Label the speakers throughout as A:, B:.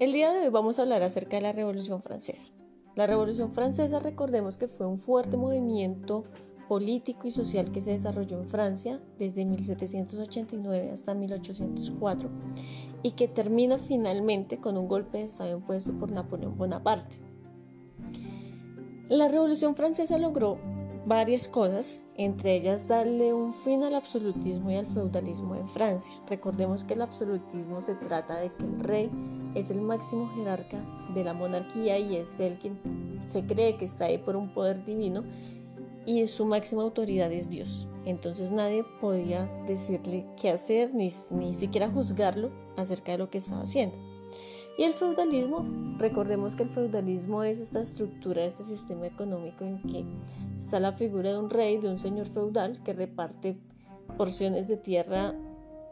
A: El día de hoy vamos a hablar acerca de la Revolución Francesa. La Revolución Francesa, recordemos que fue un fuerte movimiento político y social que se desarrolló en Francia desde 1789 hasta 1804 y que termina finalmente con un golpe de Estado impuesto por Napoleón Bonaparte. La Revolución Francesa logró varias cosas, entre ellas darle un fin al absolutismo y al feudalismo en Francia. Recordemos que el absolutismo se trata de que el rey es el máximo jerarca de la monarquía y es el quien se cree que está ahí por un poder divino y su máxima autoridad es Dios. Entonces nadie podía decirle qué hacer ni, ni siquiera juzgarlo acerca de lo que estaba haciendo. Y el feudalismo, recordemos que el feudalismo es esta estructura, este sistema económico en que está la figura de un rey, de un señor feudal que reparte porciones de tierra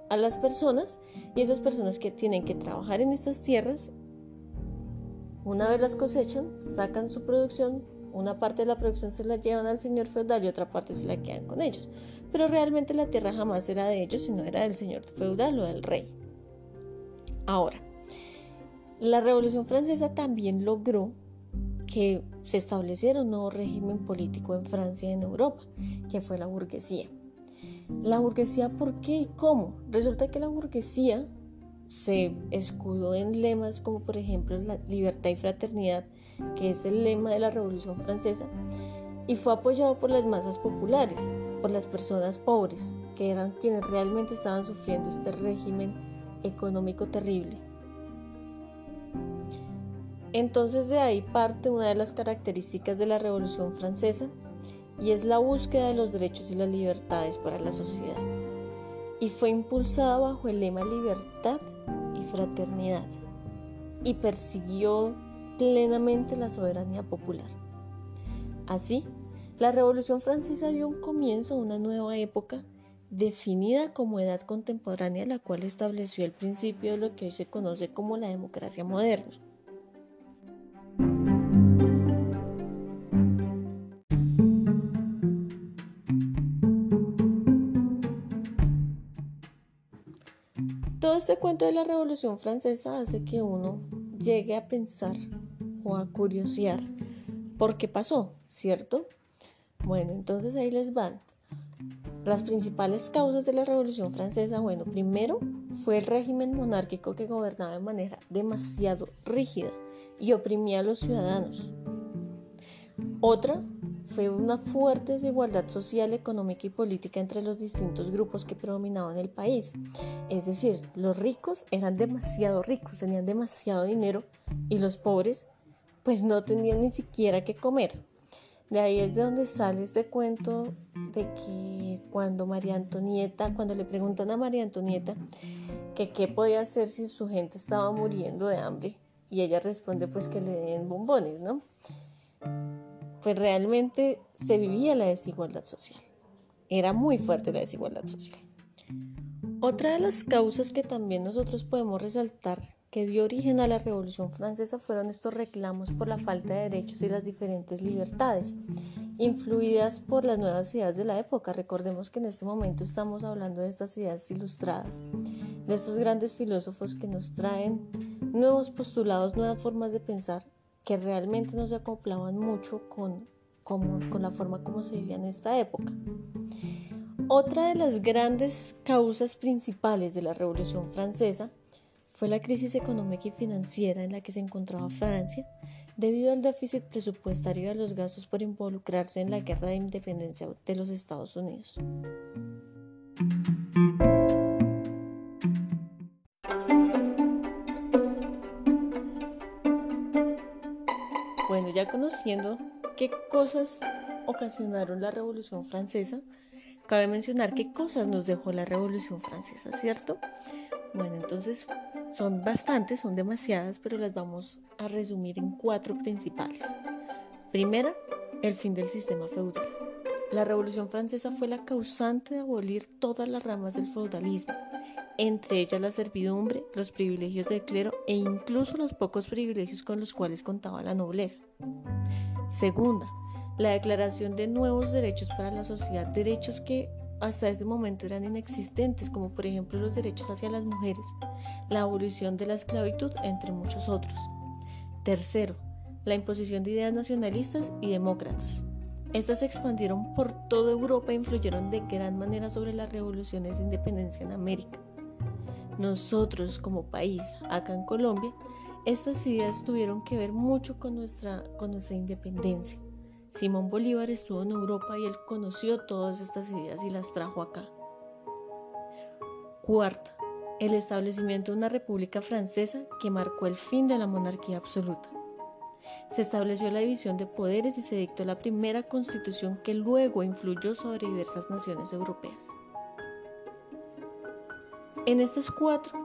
A: a las personas y esas personas que tienen que trabajar en estas tierras, una vez las cosechan, sacan su producción, una parte de la producción se la llevan al señor feudal y otra parte se la quedan con ellos. Pero realmente la tierra jamás era de ellos, sino era del señor feudal o del rey. Ahora, la Revolución Francesa también logró que se estableciera un nuevo régimen político en Francia y en Europa, que fue la burguesía. La burguesía, ¿por qué y cómo? Resulta que la burguesía se escudó en lemas como por ejemplo la libertad y fraternidad, que es el lema de la Revolución Francesa, y fue apoyado por las masas populares, por las personas pobres, que eran quienes realmente estaban sufriendo este régimen económico terrible. Entonces de ahí parte una de las características de la Revolución Francesa, y es la búsqueda de los derechos y las libertades para la sociedad. Y fue impulsada bajo el lema libertad y fraternidad y persiguió plenamente la soberanía popular. Así, la Revolución Francesa dio un comienzo a una nueva época definida como edad contemporánea, la cual estableció el principio de lo que hoy se conoce como la democracia moderna. Todo este cuento de la Revolución Francesa hace que uno llegue a pensar o a curiosear por qué pasó, ¿cierto? Bueno, entonces ahí les van. Las principales causas de la Revolución Francesa, bueno, primero fue el régimen monárquico que gobernaba de manera demasiado rígida y oprimía a los ciudadanos. Otra fue una fuerte desigualdad social, económica y política entre los distintos grupos que predominaban el país. Es decir, los ricos eran demasiado ricos, tenían demasiado dinero y los pobres pues no tenían ni siquiera que comer. De ahí es de donde sale este cuento de que cuando María Antonieta, cuando le preguntan a María Antonieta que qué podía hacer si su gente estaba muriendo de hambre, y ella responde pues que le den bombones, ¿no? Pues realmente se vivía la desigualdad social. Era muy fuerte la desigualdad social. Otra de las causas que también nosotros podemos resaltar que dio origen a la Revolución Francesa fueron estos reclamos por la falta de derechos y las diferentes libertades, influidas por las nuevas ideas de la época. Recordemos que en este momento estamos hablando de estas ideas ilustradas, de estos grandes filósofos que nos traen nuevos postulados, nuevas formas de pensar que realmente no se acoplaban mucho con, con la forma como se vivía en esta época. Otra de las grandes causas principales de la Revolución Francesa fue la crisis económica y financiera en la que se encontraba Francia debido al déficit presupuestario y a los gastos por involucrarse en la guerra de independencia de los Estados Unidos. Ya conociendo qué cosas ocasionaron la Revolución Francesa, cabe mencionar qué cosas nos dejó la Revolución Francesa, ¿cierto? Bueno, entonces son bastantes, son demasiadas, pero las vamos a resumir en cuatro principales. Primera, el fin del sistema feudal. La Revolución Francesa fue la causante de abolir todas las ramas del feudalismo entre ellas la servidumbre, los privilegios del clero e incluso los pocos privilegios con los cuales contaba la nobleza. Segunda, la declaración de nuevos derechos para la sociedad, derechos que hasta ese momento eran inexistentes, como por ejemplo los derechos hacia las mujeres, la abolición de la esclavitud, entre muchos otros. Tercero, la imposición de ideas nacionalistas y demócratas. Estas se expandieron por toda Europa e influyeron de gran manera sobre las revoluciones de independencia en América. Nosotros como país, acá en Colombia, estas ideas tuvieron que ver mucho con nuestra, con nuestra independencia. Simón Bolívar estuvo en Europa y él conoció todas estas ideas y las trajo acá. Cuarta, el establecimiento de una república francesa que marcó el fin de la monarquía absoluta. Se estableció la división de poderes y se dictó la primera constitución que luego influyó sobre diversas naciones europeas. En estas cuatro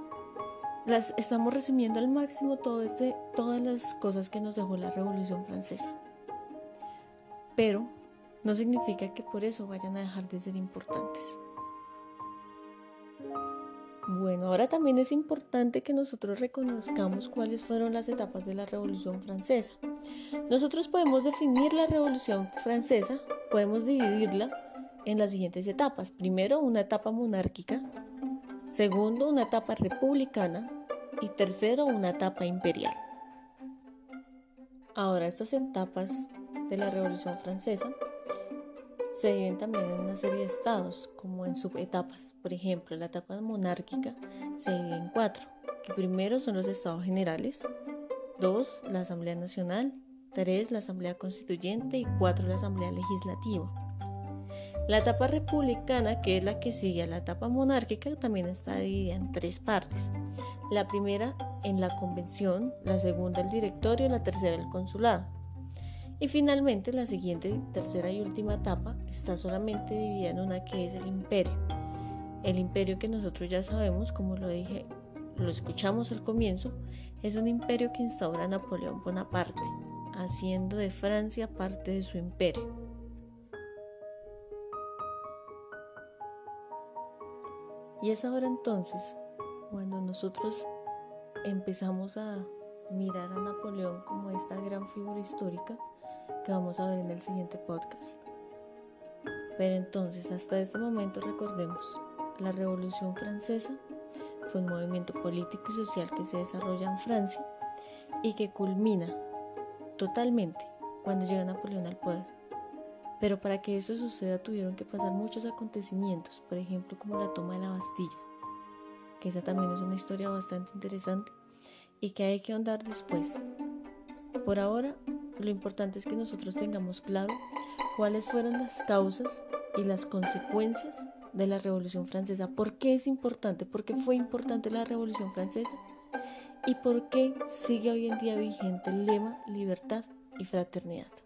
A: las estamos resumiendo al máximo este, todas las cosas que nos dejó la Revolución Francesa. Pero no significa que por eso vayan a dejar de ser importantes. Bueno, ahora también es importante que nosotros reconozcamos cuáles fueron las etapas de la Revolución Francesa. Nosotros podemos definir la Revolución Francesa, podemos dividirla en las siguientes etapas. Primero, una etapa monárquica, segundo, una etapa republicana y tercero, una etapa imperial. Ahora, estas etapas de la Revolución Francesa se dividen también en una serie de estados, como en subetapas. Por ejemplo, la etapa monárquica se divide en cuatro, que primero son los estados generales, dos, la Asamblea Nacional, tres, la Asamblea Constituyente y cuatro, la Asamblea Legislativa. La etapa republicana, que es la que sigue a la etapa monárquica, también está dividida en tres partes. La primera en la convención, la segunda el directorio y la tercera el consulado. Y finalmente la siguiente, tercera y última etapa está solamente dividida en una que es el imperio. El imperio que nosotros ya sabemos, como lo dije, lo escuchamos al comienzo, es un imperio que instaura Napoleón Bonaparte, haciendo de Francia parte de su imperio. Y es ahora entonces cuando nosotros empezamos a mirar a Napoleón como esta gran figura histórica que vamos a ver en el siguiente podcast. Pero entonces, hasta este momento recordemos, la Revolución Francesa fue un movimiento político y social que se desarrolla en Francia y que culmina totalmente cuando llega Napoleón al poder. Pero para que eso suceda tuvieron que pasar muchos acontecimientos, por ejemplo como la toma de la Bastilla, que esa también es una historia bastante interesante y que hay que ahondar después. Por ahora, lo importante es que nosotros tengamos claro cuáles fueron las causas y las consecuencias de la Revolución Francesa. ¿Por qué es importante? ¿Por qué fue importante la Revolución Francesa? ¿Y por qué sigue hoy en día vigente el lema libertad y fraternidad?